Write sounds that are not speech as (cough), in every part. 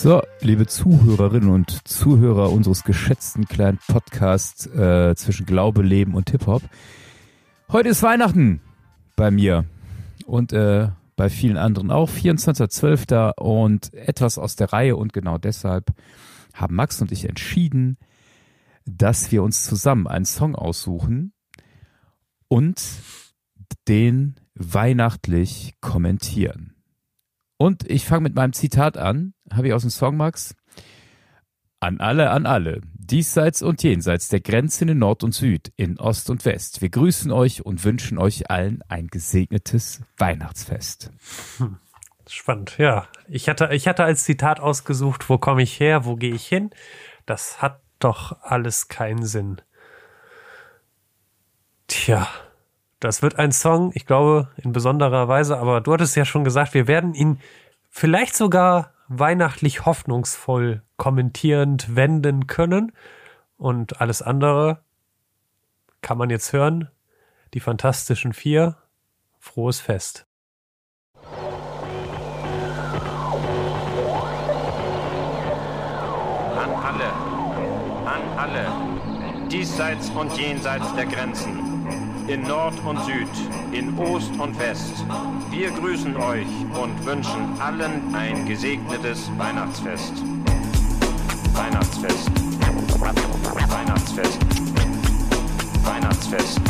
So, liebe Zuhörerinnen und Zuhörer unseres geschätzten kleinen Podcasts äh, zwischen Glaube, Leben und Hip-Hop. Heute ist Weihnachten bei mir und äh, bei vielen anderen auch, 24.12. und etwas aus der Reihe und genau deshalb haben Max und ich entschieden, dass wir uns zusammen einen Song aussuchen und den weihnachtlich kommentieren. Und ich fange mit meinem Zitat an, habe ich aus dem Song Max. An alle, an alle, diesseits und jenseits der Grenzen in Nord und Süd, in Ost und West. Wir grüßen euch und wünschen euch allen ein gesegnetes Weihnachtsfest. Hm. Spannend, ja. Ich hatte, ich hatte als Zitat ausgesucht, wo komme ich her, wo gehe ich hin? Das hat doch alles keinen Sinn. Tja, das wird ein Song, ich glaube, in besonderer Weise, aber du hattest ja schon gesagt, wir werden ihn vielleicht sogar weihnachtlich hoffnungsvoll kommentierend wenden können. Und alles andere kann man jetzt hören. Die Fantastischen Vier. Frohes Fest. An alle, an alle, diesseits und jenseits der Grenzen in Nord und Süd, in Ost und West. Wir grüßen euch und wünschen allen ein gesegnetes Weihnachtsfest. Weihnachtsfest. Weihnachtsfest. Weihnachtsfest. Weihnachtsfest.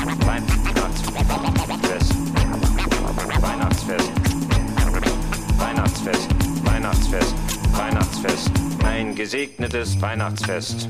Weihnachtsfest. Weihnachtsfest. Weihnachtsfest. Weihnachtsfest. Ein gesegnetes Weihnachtsfest.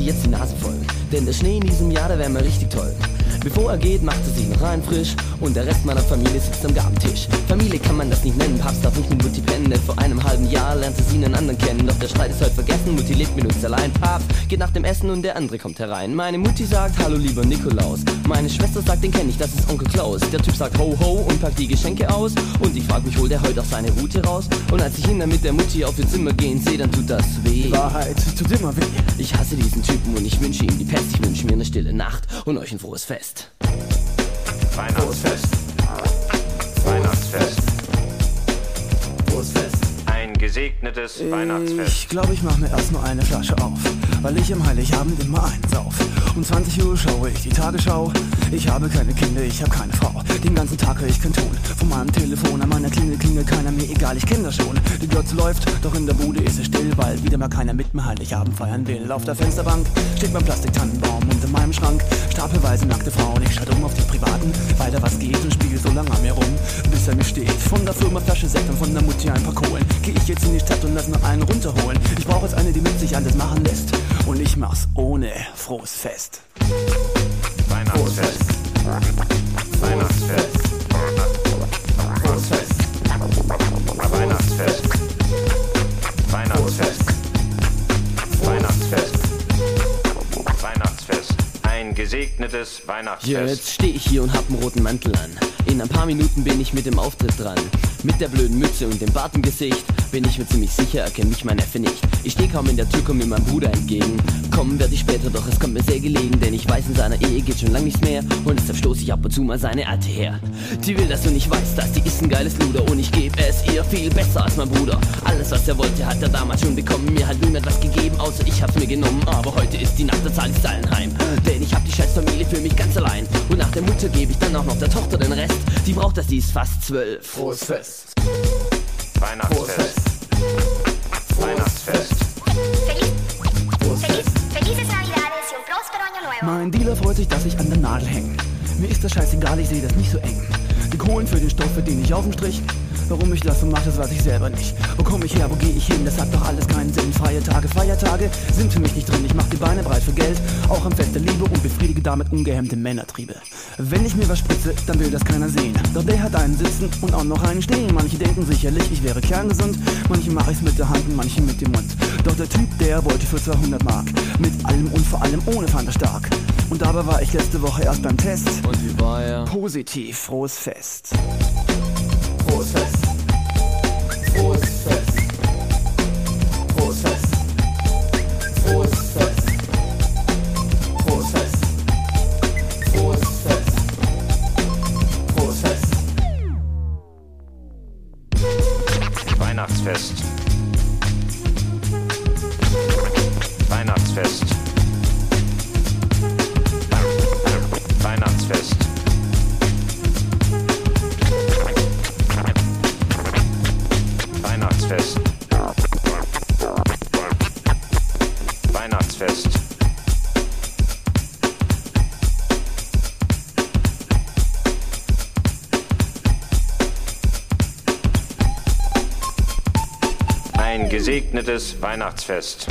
Hätte jetzt die Nase voll. Denn der Schnee in diesem Jahr, der wäre mal richtig toll. Bevor er geht, macht er sich noch rein frisch und der Rest meiner Familie sitzt am Gabentisch. Familie kann man das nicht nennen, Papst darf nicht mit Mutti pennen, denn vor einem halben Jahr lernte sie einen anderen kennen. Doch der Streit ist heute vergessen, Mutti lebt mit uns allein. Papst geht nach dem Essen und der andere kommt herein. Meine Mutti sagt, hallo lieber Nikolaus. Meine Schwester sagt, den kenne ich, das ist Onkel Klaus. Der Typ sagt ho ho und packt die Geschenke aus. Und ich frag mich, holt er heute auch seine Route raus? Und als ich ihn dann mit der Mutti auf ihr Zimmer gehen sehe, dann tut das weh. Die Wahrheit tut immer weh. Ich hasse diesen Typen und ich wünsche ihm die Pest. Ich wünsche mir eine stille Nacht und euch ein frohes Fest. Weihnachtsfest. Weihnachtsfest. Gesegnetes Weihnachtsfest. Ich glaube, ich mache mir erst nur eine Flasche auf, weil ich am Heiligabend immer einsauf. Um 20 Uhr schaue ich die Tagesschau. Ich habe keine Kinder, ich habe keine Frau. Den ganzen Tag höre ich kein Ton. Von meinem Telefon an meiner Klingel klingelt keiner mir egal, ich kenne das schon. Die Glotze läuft, doch in der Bude ist es still, weil wieder mal keiner mit mir Heiligabend feiern will. Auf der Fensterbank steht mein Plastiktannenbaum und in meinem Schrank stapelweise nackte Frauen. Ich schalte um auf die privaten, weiter was geht und spiele so lange an mir rum, bis er mir steht. Von der Firma Flasche Sekt und von der Mutti ein paar Kohlen. Geh ich jetzt in die Stadt und lass noch einen runterholen. Ich brauche jetzt eine, die mit sich alles machen lässt. Und ich mach's ohne frohes Fest. Weihnachtsfest. Weihnachtsfest. Frohes Fest. Weihnachtsfest. Weihnachtsfest. Weihnachtsfest. Weihnachtsfest. Ein gesegnetes Weihnachtsfest. Jetzt stehe ich hier und hab einen roten Mantel an. In ein paar Minuten bin ich mit dem Auftritt dran. Mit der blöden Mütze und dem Bart im Gesicht bin ich mir ziemlich sicher, erkennt mich mein Neffe nicht. Ich stehe kaum in der Tür, komm mir mein Bruder entgegen. Kommen werde ich später, doch es kommt mir sehr gelegen, denn ich weiß, in seiner Ehe geht schon lang nichts mehr. Und deshalb stoße ich ab und zu mal seine Alte her. Die will, dass du nicht weißt, dass die ist ein geiles Luder und ich gebe es ihr viel besser als mein Bruder. Alles, was er wollte, hat er damals schon bekommen. Mir hat niemand was gegeben, außer ich hab's mir genommen. Aber heute ist die Nacht, da zahl ich's allen heim. Denn ich hab die scheiß Familie für mich ganz allein. Und nach der Mutter gebe ich dann auch noch der Tochter den Rest. Die braucht das, die ist fast zwölf. Frohes Fest. Frohes Weihnachtsfest. Fest. Weihnachtsfest. Frohes Fest. Felices Navidades y un próspero año nuevo. Mein Dealer freut sich, dass ich an der Nadel hänge. Mir ist das scheißegal, ich sehe das nicht so eng. Die Kohlen für den Stoff verdiene ich auf dem Strich. Warum ich das so mache, das weiß ich selber nicht. Wo komme ich her, wo gehe ich hin, das hat doch alles keinen Sinn. Freie Tage, Feiertage sind für mich nicht drin. Ich mach die Beine breit für Geld, auch am Fest der Liebe und befriedige damit ungehemmte Männertriebe. Wenn ich mir was spritze, dann will das keiner sehen. Doch der hat einen sitzen und auch noch einen stehen. Manche denken sicherlich, ich wäre kerngesund. Manche mache ich's mit der Hand und manche mit dem Mund. Doch der Typ, der wollte für 200 Mark. Mit allem und vor allem ohne Fanta stark. Und dabei war ich letzte Woche erst beim Test. Und wie war er? Positiv, frohes Fest. Frohes Fest. Frohes Weihnachtsfest. Weihnachtsfest. Ein gesegnetes Weihnachtsfest.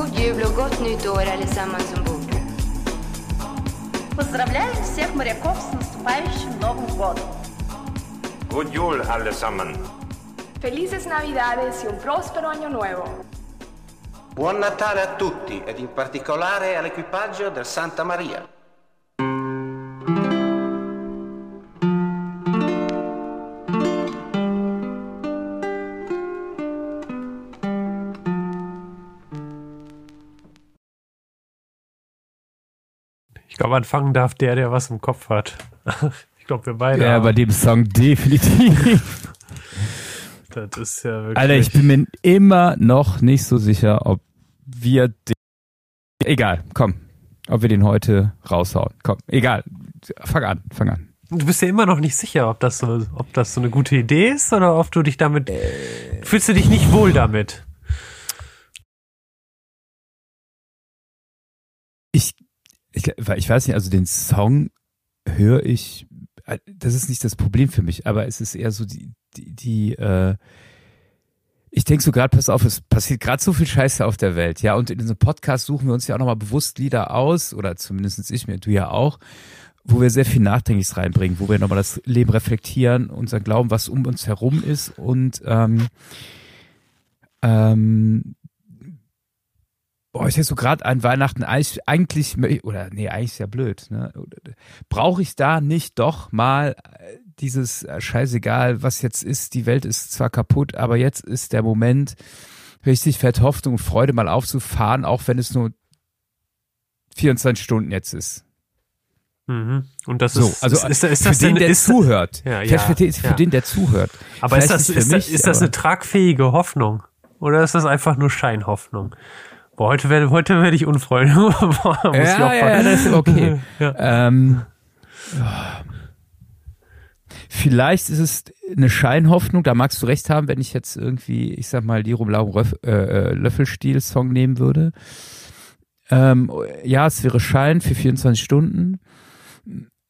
God jul och gott nytt år allesammans ombord. Поздравляю всех моряков с наступающим Новым годом! Good Jul allesammen. Felices Navidades y un próspero año nuevo. Buon Natale a tutti ed in particolare all'equipaggio del Santa Maria. Glaube, anfangen darf der, der was im Kopf hat. (laughs) Ich glaube, wir beide. Ja, haben. bei dem Song definitiv. (laughs) das ist ja wirklich. Alter, ich bin mir immer noch nicht so sicher, ob wir den. Egal, komm. Ob wir den heute raushauen. Komm, egal. Fang an, fang an. Du bist ja immer noch nicht sicher, ob das so, ob das so eine gute Idee ist oder ob du dich damit. Fühlst du dich nicht wohl damit? Ich, ich, ich weiß nicht, also den Song höre ich, äh, das ist nicht das Problem für mich, aber es ist eher so die, die, die äh, ich denke so gerade, pass auf, es passiert gerade so viel Scheiße auf der Welt, ja, und in diesem Podcast suchen wir uns ja auch nochmal bewusst Lieder aus, oder zumindest ich mir, du ja auch, wo wir sehr viel Nachdenkliches reinbringen, wo wir nochmal das Leben reflektieren, unseren Glauben, was um uns herum ist und ähm, ähm, Boah, ich hätte so gerade an Weihnachten eigentlich, oder nee, eigentlich ist ja blöd, ne? Brauche ich da nicht doch mal äh, dieses äh, scheißegal, was jetzt ist, die Welt ist zwar kaputt, aber jetzt ist der Moment, richtig fett Hoffnung und Freude mal aufzufahren, auch wenn es nur 24 Stunden jetzt ist. Mhm. Und das So, ist, also ist, ist, ist für das den, denn, der ist, zuhört. Ja, ja, für, den, für ja. den, der zuhört. aber ist Vielleicht das, für ist, das, mich, ist das eine tragfähige Hoffnung? Oder ist das einfach nur Scheinhoffnung? Boah, heute werde, heute werde ich unfreundlich. (laughs) Boah, muss ich Ja, auch ja, ja, das ist okay. (laughs) Ja. ähm. Vielleicht ist es eine Scheinhoffnung, da magst du recht haben, wenn ich jetzt irgendwie, ich sag mal, Larum Röff, äh, äh, Löffelstiel-Song nehmen würde. Ähm, ja, es wäre Schein für 24 Stunden,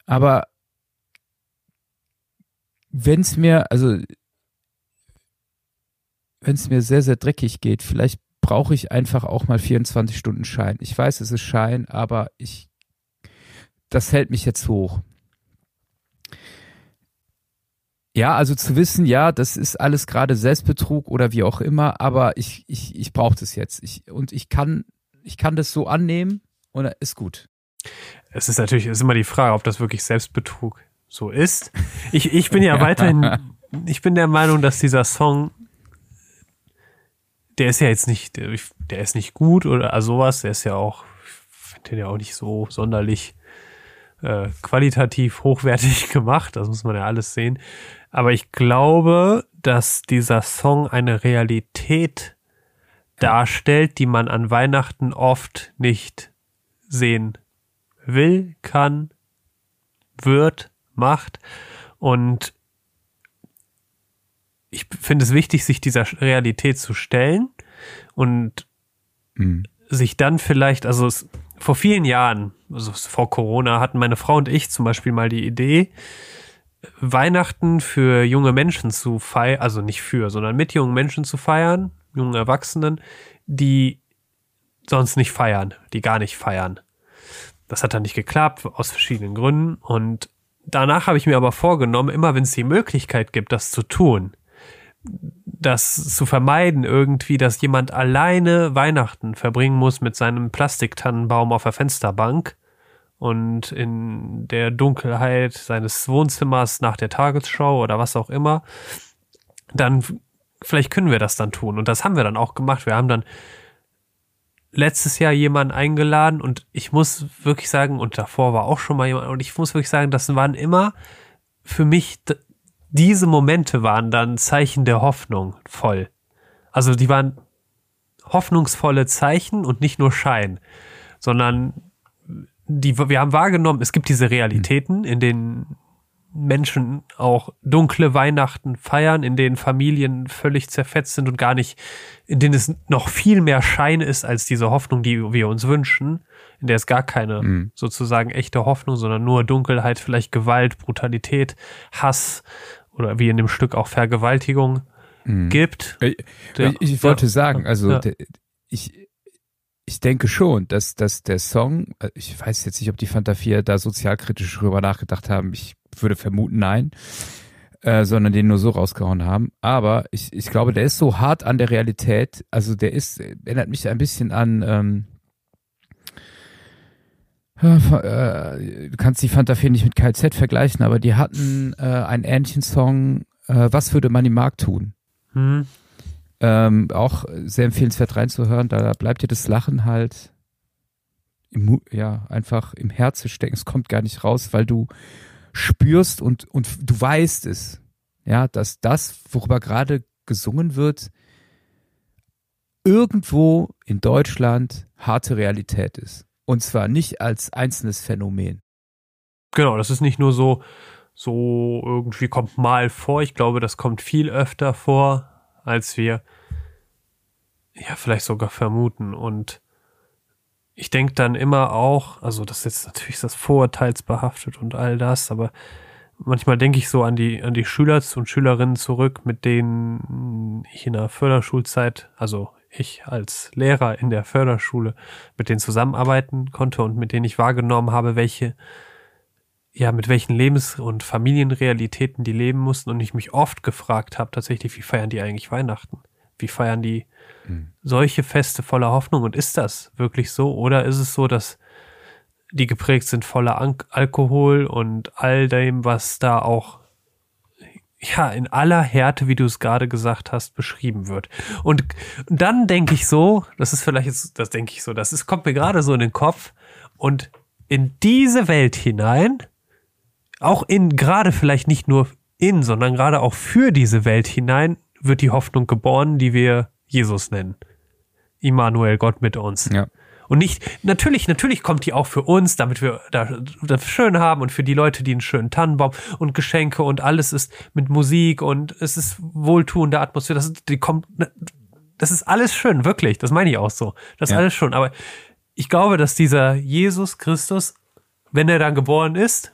aber wenn es mir, also wenn es mir sehr, sehr dreckig geht, vielleicht brauche ich einfach auch mal 24 Stunden Schein. Ich weiß, es ist Schein, aber ich, das hält mich jetzt hoch. Ja, also zu wissen, ja, das ist alles gerade Selbstbetrug oder wie auch immer, aber ich, ich, ich brauche das jetzt. Ich, und ich kann, ich kann das so annehmen und ist gut. Es ist natürlich ist immer die Frage, ob das wirklich Selbstbetrug so ist. Ich, ich bin ja (laughs) weiterhin, ich bin der Meinung, dass dieser Song, der ist ja jetzt nicht, der, der ist nicht gut oder also sowas, der ist ja auch, ich finde den ja auch nicht so sonderlich äh, qualitativ hochwertig (laughs) gemacht, das muss man ja alles sehen. Aber ich glaube, dass dieser Song eine Realität darstellt, die man an Weihnachten oft nicht sehen will, kann, wird, macht. Und ich finde es wichtig, sich dieser Realität zu stellen und mhm. sich dann vielleicht, also es, vor vielen Jahren, also vor Corona, hatten meine Frau und ich zum Beispiel mal die Idee, Weihnachten für junge Menschen zu feiern, also nicht für, sondern mit jungen Menschen zu feiern, jungen Erwachsenen, die sonst nicht feiern, die gar nicht feiern. Das hat dann nicht geklappt, aus verschiedenen Gründen. Und danach habe ich mir aber vorgenommen, immer wenn es die Möglichkeit gibt, das zu tun, das zu vermeiden irgendwie, dass jemand alleine Weihnachten verbringen muss mit seinem Plastiktannenbaum auf der Fensterbank und in der Dunkelheit seines Wohnzimmers nach der Tagesschau oder was auch immer, dann vielleicht können wir das dann tun. Und das haben wir dann auch gemacht. Wir haben dann letztes Jahr jemanden eingeladen und ich muss wirklich sagen, und davor war auch schon mal jemand, und ich muss wirklich sagen, das waren immer für mich diese Momente waren dann Zeichen der Hoffnung voll. Also die waren hoffnungsvolle Zeichen und nicht nur Schein, sondern die, wir haben wahrgenommen, es gibt diese Realitäten, in denen Menschen auch dunkle Weihnachten feiern, in denen Familien völlig zerfetzt sind und gar nicht, in denen es noch viel mehr Schein ist als diese Hoffnung, die wir uns wünschen, in der es gar keine mhm. sozusagen echte Hoffnung, sondern nur Dunkelheit, vielleicht Gewalt, Brutalität, Hass oder wie in dem Stück auch Vergewaltigung mhm. gibt. Ich, der, ich wollte ja, sagen, also ja. der, ich, ich denke schon, dass, dass der Song, äh, ich weiß jetzt nicht, ob die Fanta 4 da sozialkritisch drüber nachgedacht haben, ich würde vermuten, nein, äh, sondern den nur so rausgehauen haben. Aber ich, ich glaube, der ist so hart an der Realität, also der ist, erinnert mich ein bisschen an, ähm, äh, du kannst die Fanta 4 nicht mit KZ vergleichen, aber die hatten äh, einen ähnlichen Song, äh, Was würde man im Markt tun? Hm. Ähm, auch sehr empfehlenswert reinzuhören, da bleibt dir das Lachen halt im, ja, einfach im Herzen stecken. Es kommt gar nicht raus, weil du spürst und, und du weißt es, ja, dass das, worüber gerade gesungen wird, irgendwo in Deutschland harte Realität ist. Und zwar nicht als einzelnes Phänomen. Genau, das ist nicht nur so, so irgendwie kommt mal vor. Ich glaube, das kommt viel öfter vor, als wir ja vielleicht sogar vermuten. Und ich denke dann immer auch, also das ist jetzt natürlich das vorurteilsbehaftet und all das, aber manchmal denke ich so an die, an die Schüler und Schülerinnen zurück, mit denen ich in der Förderschulzeit, also ich als Lehrer in der Förderschule mit denen zusammenarbeiten konnte und mit denen ich wahrgenommen habe, welche, ja, mit welchen Lebens- und Familienrealitäten die leben mussten und ich mich oft gefragt habe, tatsächlich, wie feiern die eigentlich Weihnachten? Wie feiern die mhm. solche Feste voller Hoffnung? Und ist das wirklich so? Oder ist es so, dass die geprägt sind voller Alkohol und all dem, was da auch ja, in aller Härte, wie du es gerade gesagt hast, beschrieben wird. Und dann denke ich so, das ist vielleicht jetzt, das denke ich so, das ist, kommt mir gerade so in den Kopf und in diese Welt hinein, auch in, gerade vielleicht nicht nur in, sondern gerade auch für diese Welt hinein, wird die Hoffnung geboren, die wir Jesus nennen. Immanuel, Gott mit uns. Ja. Und nicht, natürlich, natürlich kommt die auch für uns, damit wir da, das schön haben und für die Leute, die einen schönen Tannenbaum und Geschenke und alles ist mit Musik und es ist wohltuende Atmosphäre. Das, die kommt, das ist alles schön, wirklich. Das meine ich auch so. Das ist ja. alles schön. Aber ich glaube, dass dieser Jesus Christus, wenn er dann geboren ist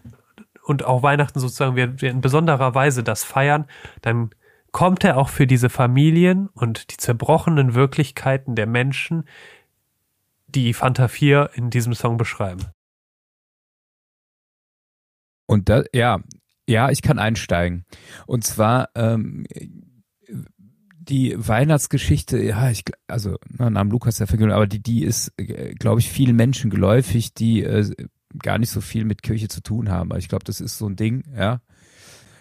und auch Weihnachten sozusagen wir, wir in besonderer Weise das feiern, dann kommt er auch für diese Familien und die zerbrochenen Wirklichkeiten der Menschen, die Fanta 4 in diesem Song beschreiben. Und da, ja, ja, ich kann einsteigen. Und zwar ähm, die Weihnachtsgeschichte, ja, ich, also na, Namen Lukas der Vergönung, aber die, die ist, äh, glaube ich, vielen Menschen geläufig, die äh, gar nicht so viel mit Kirche zu tun haben. Aber ich glaube, das ist so ein Ding, ja.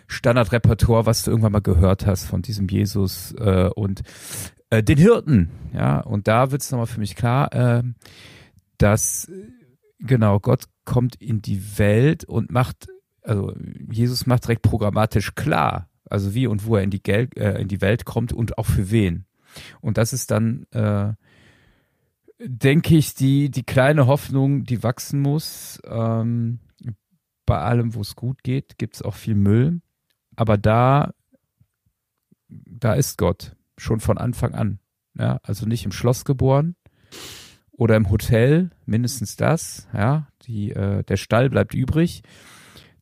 Standardrepertoire, was du irgendwann mal gehört hast von diesem Jesus äh, und äh, den Hirten. Ja, und da wird es nochmal für mich klar, äh, dass genau Gott kommt in die Welt und macht, also Jesus macht direkt programmatisch klar, also wie und wo er in die, Gel äh, in die Welt kommt und auch für wen. Und das ist dann, äh, denke ich, die, die kleine Hoffnung, die wachsen muss. Ähm, bei allem, wo es gut geht, gibt es auch viel Müll. Aber da, da ist Gott schon von Anfang an. Ja, also nicht im Schloss geboren oder im Hotel, mindestens das. Ja, die, äh, der Stall bleibt übrig.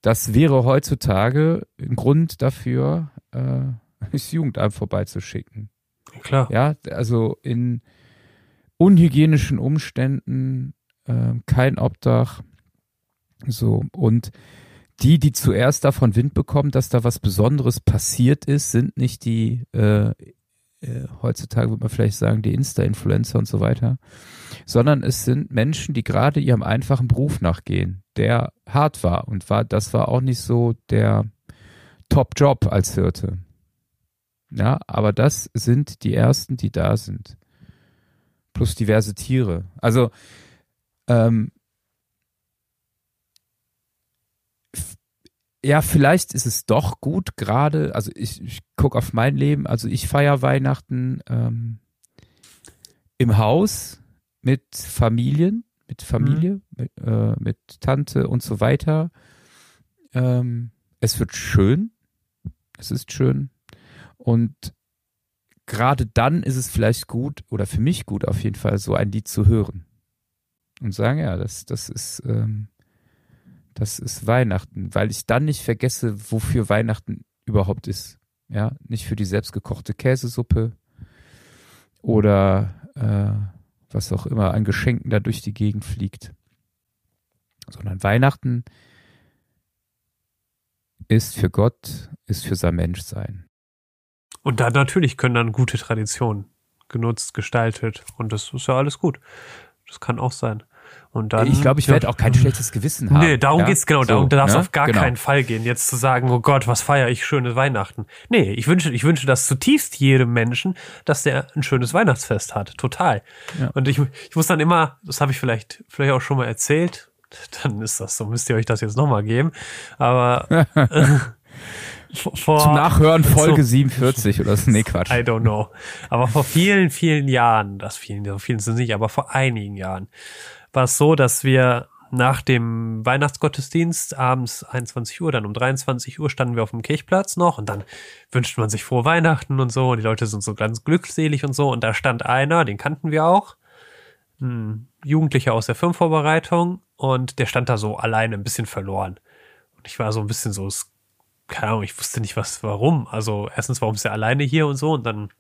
Das wäre heutzutage ein Grund dafür, äh, (laughs) das Jugendamt vorbeizuschicken. Klar. Ja, also in unhygienischen Umständen, äh, kein Obdach, so und die, die zuerst davon Wind bekommen, dass da was Besonderes passiert ist, sind nicht die äh, äh, heutzutage würde man vielleicht sagen, die Insta-Influencer und so weiter, sondern es sind Menschen, die gerade ihrem einfachen Beruf nachgehen, der hart war und war, das war auch nicht so der Top-Job als Hirte. Ja, aber das sind die ersten, die da sind. Plus diverse Tiere. Also, ähm, ja, vielleicht ist es doch gut, gerade, also ich, ich gucke auf mein Leben, also ich feiere Weihnachten ähm, im Haus mit Familien, mit Familie, mhm. mit, äh, mit, Tante und so weiter. Ähm, es wird schön, es ist schön. Und gerade dann ist es vielleicht gut oder für mich gut auf jeden Fall so ein Lied zu hören. Und sagen, ja, das, das ist ähm, das ist Weihnachten, weil ich dann nicht vergesse, wofür Weihnachten überhaupt ist. Ja, nicht für die selbstgekochte Käsesuppe oder äh, was auch immer an Geschenken da durch die Gegend fliegt, sondern Weihnachten ist für Gott, ist für sein Menschsein. Und da natürlich können dann gute Traditionen genutzt, gestaltet und das ist ja alles gut. Das kann auch sein. Und dann, ich glaube, ich werde auch kein (laughs) schlechtes Gewissen haben. Nee, darum ja? geht's genau. Darum so, darf es ne? auf gar genau. keinen Fall gehen, jetzt zu sagen, oh Gott, was feiere ich schöne Weihnachten. Nee, ich wünsche, ich wünsche das zutiefst jedem Menschen, dass der ein schönes Weihnachtsfest hat. Total. Ja. Und ich, ich muss dann immer, das habe ich vielleicht, vielleicht auch schon mal erzählt, (laughs) dann ist das so, müsst ihr euch das jetzt nochmal geben. Aber (laughs) äh, vor, Zum Nachhören Folge so, 47 oder so. Nee, Quatsch. I don't know. Aber vor vielen, vielen Jahren, das vielen, so vielen sind nicht, aber vor einigen Jahren, war es so, dass wir nach dem Weihnachtsgottesdienst abends 21 Uhr, dann um 23 Uhr standen wir auf dem Kirchplatz noch und dann wünschte man sich frohe Weihnachten und so und die Leute sind so ganz glückselig und so und da stand einer, den kannten wir auch, ein Jugendlicher aus der Firmenvorbereitung und der stand da so alleine ein bisschen verloren. Und ich war so ein bisschen so, keine Ahnung, ich wusste nicht was, warum. Also erstens, warum ist er alleine hier und so und dann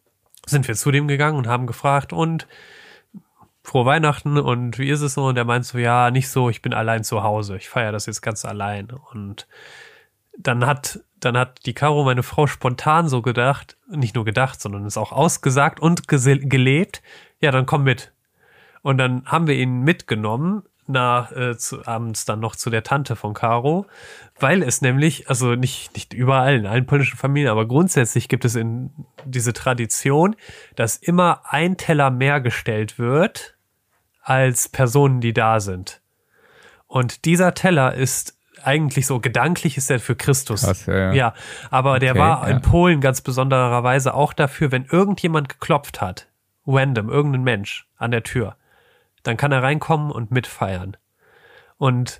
sind wir zu dem gegangen und haben gefragt und frohe Weihnachten und wie ist es so? Und er meint so, ja, nicht so, ich bin allein zu Hause. Ich feiere das jetzt ganz allein. Und dann hat, dann hat die Caro, meine Frau, spontan so gedacht, nicht nur gedacht, sondern es auch ausgesagt und gelebt. Ja, dann komm mit. Und dann haben wir ihn mitgenommen nach äh, zu, abends dann noch zu der Tante von Caro, weil es nämlich, also nicht, nicht überall, in allen polnischen Familien, aber grundsätzlich gibt es in diese Tradition, dass immer ein Teller mehr gestellt wird als Personen, die da sind. Und dieser Teller ist eigentlich so gedanklich ist er für Christus. Krass, ja, ja. ja, aber der war ja. in Polen ganz besondererweise auch dafür, wenn irgendjemand geklopft hat, random, irgendein Mensch an der Tür, dann kann er reinkommen und mitfeiern. Und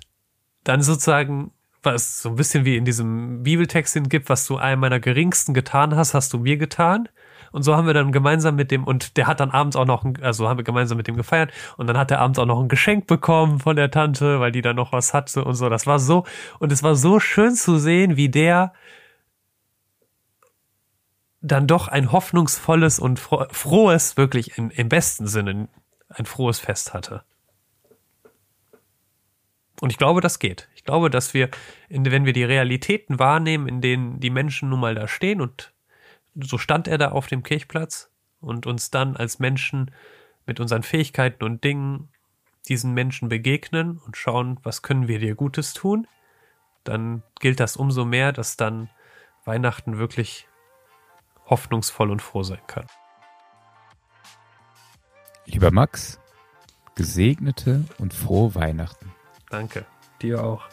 dann sozusagen, was so ein bisschen wie in diesem Bibeltext gibt, was du einem meiner geringsten getan hast, hast du mir getan. Und so haben wir dann gemeinsam mit dem, und der hat dann abends auch noch, ein, also haben wir gemeinsam mit dem gefeiert. Und dann hat er abends auch noch ein Geschenk bekommen von der Tante, weil die da noch was hatte und so. Das war so, und es war so schön zu sehen, wie der dann doch ein hoffnungsvolles und frohes, wirklich im, im besten Sinne, ein frohes Fest hatte. Und ich glaube, das geht. Ich glaube, dass wir, wenn wir die Realitäten wahrnehmen, in denen die Menschen nun mal da stehen und so stand er da auf dem Kirchplatz und uns dann als Menschen mit unseren Fähigkeiten und Dingen diesen Menschen begegnen und schauen, was können wir dir Gutes tun, dann gilt das umso mehr, dass dann Weihnachten wirklich hoffnungsvoll und froh sein kann. Lieber Max, gesegnete und frohe Weihnachten. Danke, dir auch.